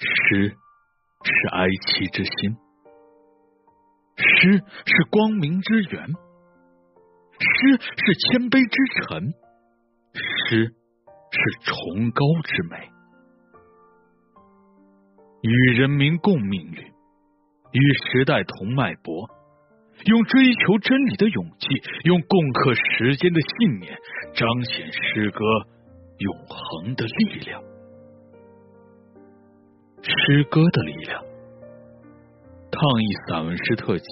诗是哀戚之心，诗是光明之源，诗是谦卑之臣，诗是崇高之美。与人民共命运，与时代同脉搏，用追求真理的勇气，用共克时间的信念，彰显诗歌永恒的力量。诗歌的力量。抗议散文诗特辑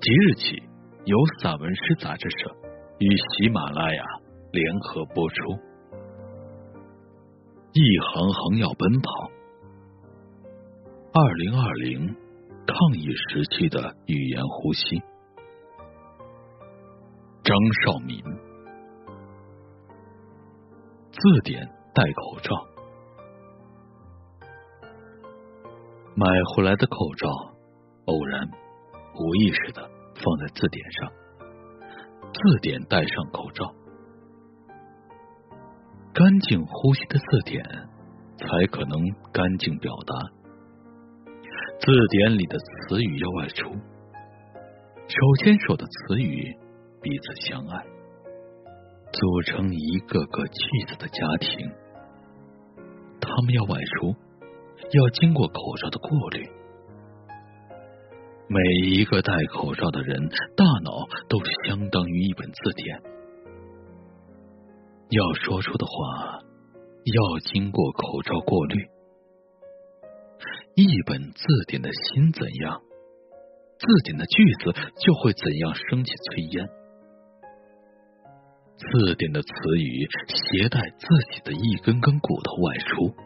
即日起由散文诗杂志社与喜马拉雅联合播出。一行行要奔跑。二零二零抗疫时期的语言呼吸。张少民。字典戴口罩。买回来的口罩，偶然无意识的放在字典上。字典戴上口罩，干净呼吸的字典，才可能干净表达。字典里的词语要外出，手牵手的词语彼此相爱，组成一个个句子的家庭。他们要外出，要经过口罩的过滤。每一个戴口罩的人，大脑都相当于一本字典，要说出的话，要经过口罩过滤。一本字典的心怎样，字典的句子就会怎样升起炊烟。字典的词语携带自己的一根根骨头外出，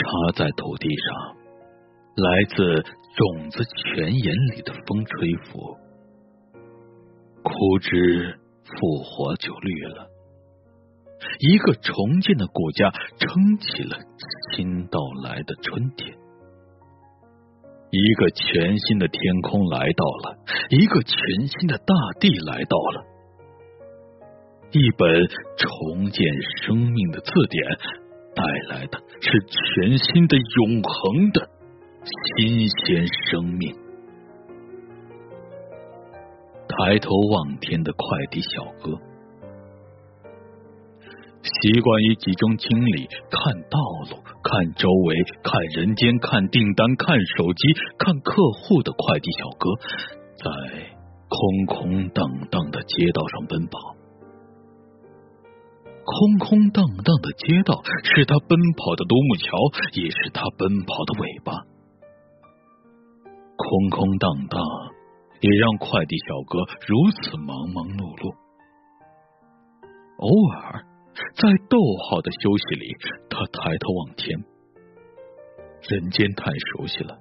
插在土地上，来自种子泉眼里的风吹拂，枯枝复活就绿了。一个重建的国家撑起了新到来的春天，一个全新的天空来到了，一个全新的大地来到了，一本重建生命的字典带来的是全新的永恒的新鲜生命。抬头望天的快递小哥。习惯于集中精力看道路、看周围、看人间、看订单、看手机、看客户的快递小哥，在空空荡荡的街道上奔跑。空空荡荡的街道是他奔跑的独木桥，也是他奔跑的尾巴。空空荡荡，也让快递小哥如此忙忙碌碌。偶尔。在逗号的休息里，他抬头望天，人间太熟悉了。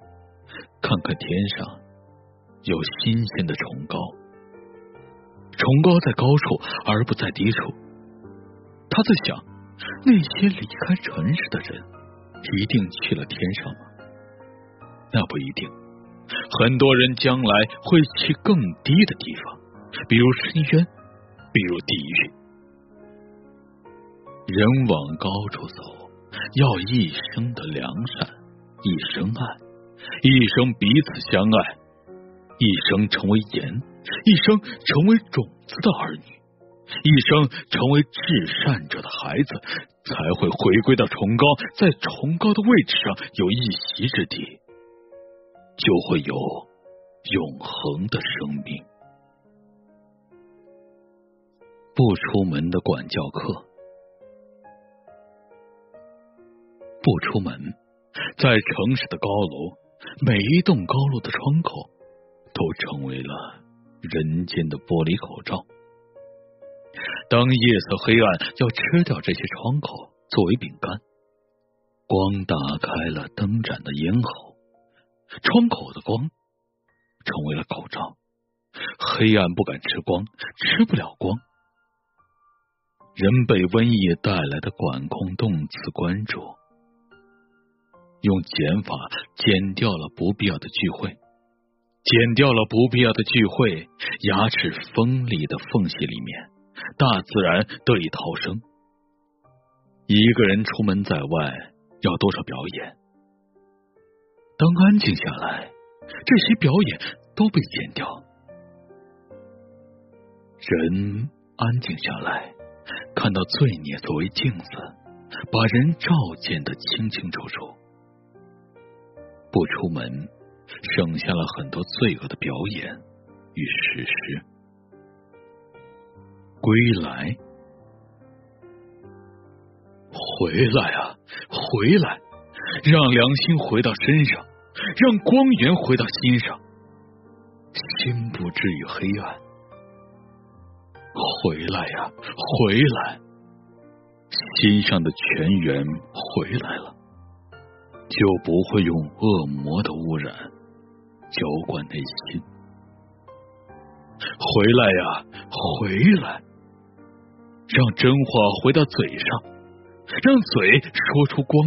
看看天上，有新鲜的崇高，崇高在高处而不在低处。他在想，那些离开尘世的人，一定去了天上吗？那不一定，很多人将来会去更低的地方，比如深渊，比如地狱。人往高处走，要一生的良善，一生爱，一生彼此相爱，一生成为盐，一生成为种子的儿女，一生成为至善者的孩子，才会回归到崇高，在崇高的位置上有一席之地，就会有永恒的生命。不出门的管教课。不出门，在城市的高楼，每一栋高楼的窗口都成为了人间的玻璃口罩。当夜色黑暗，要吃掉这些窗口作为饼干。光打开了灯盏的咽喉，窗口的光成为了口罩。黑暗不敢吃光，吃不了光。人被瘟疫带来的管控动词关注。用减法减掉了不必要的聚会，减掉了不必要的聚会，牙齿锋利的缝隙里面，大自然得以逃生。一个人出门在外要多少表演，当安静下来，这些表演都被剪掉。人安静下来，看到罪孽作为镜子，把人照见的清清楚楚。不出门，省下了很多罪恶的表演与实施。归来，回来！啊，回来！让良心回到身上，让光源回到心上，心不至于黑暗。回来呀，回来！心上的泉源回来了，就不会用恶魔的污染浇灌内心。回来呀，回来！让真话回到嘴上，让嘴说出光。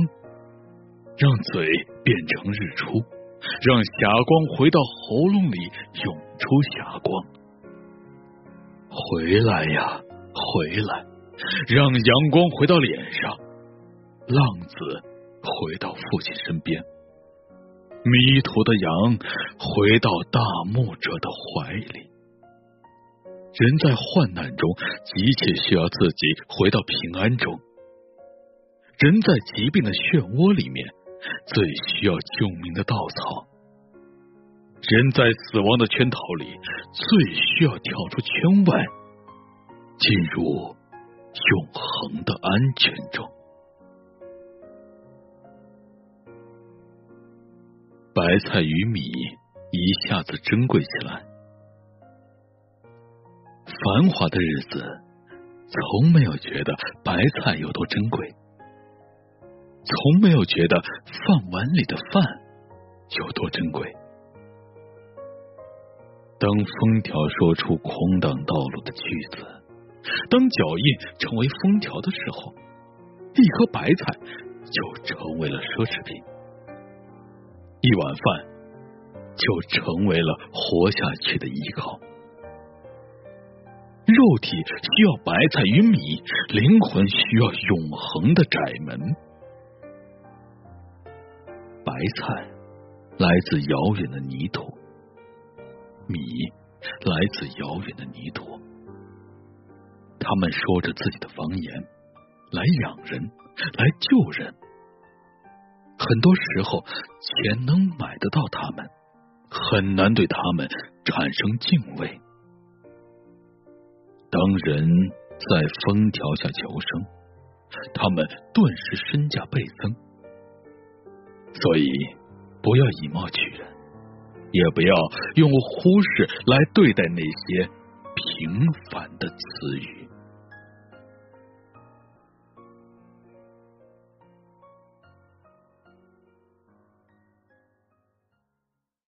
让嘴变成日出，让霞光回到喉咙里涌出霞光。回来呀，回来！让阳光回到脸上，浪子回到父亲身边，迷途的羊回到大牧者的怀里。人在患难中急切需要自己回到平安中，人在疾病的漩涡里面。最需要救命的稻草，人在死亡的圈套里，最需要跳出圈外，进入永恒的安全中。白菜与米一下子珍贵起来。繁华的日子，从没有觉得白菜有多珍贵。从没有觉得饭碗里的饭有多珍贵。当封条说出空荡道路的句子，当脚印成为封条的时候，一颗白菜就成为了奢侈品，一碗饭就成为了活下去的依靠。肉体需要白菜与米，灵魂需要永恒的窄门。白菜来自遥远的泥土，米来自遥远的泥土。他们说着自己的方言，来养人，来救人。很多时候，钱能买得到他们，很难对他们产生敬畏。当人在封条下求生，他们顿时身价倍增。所以，不要以貌取人，也不要用忽视来对待那些平凡的词语。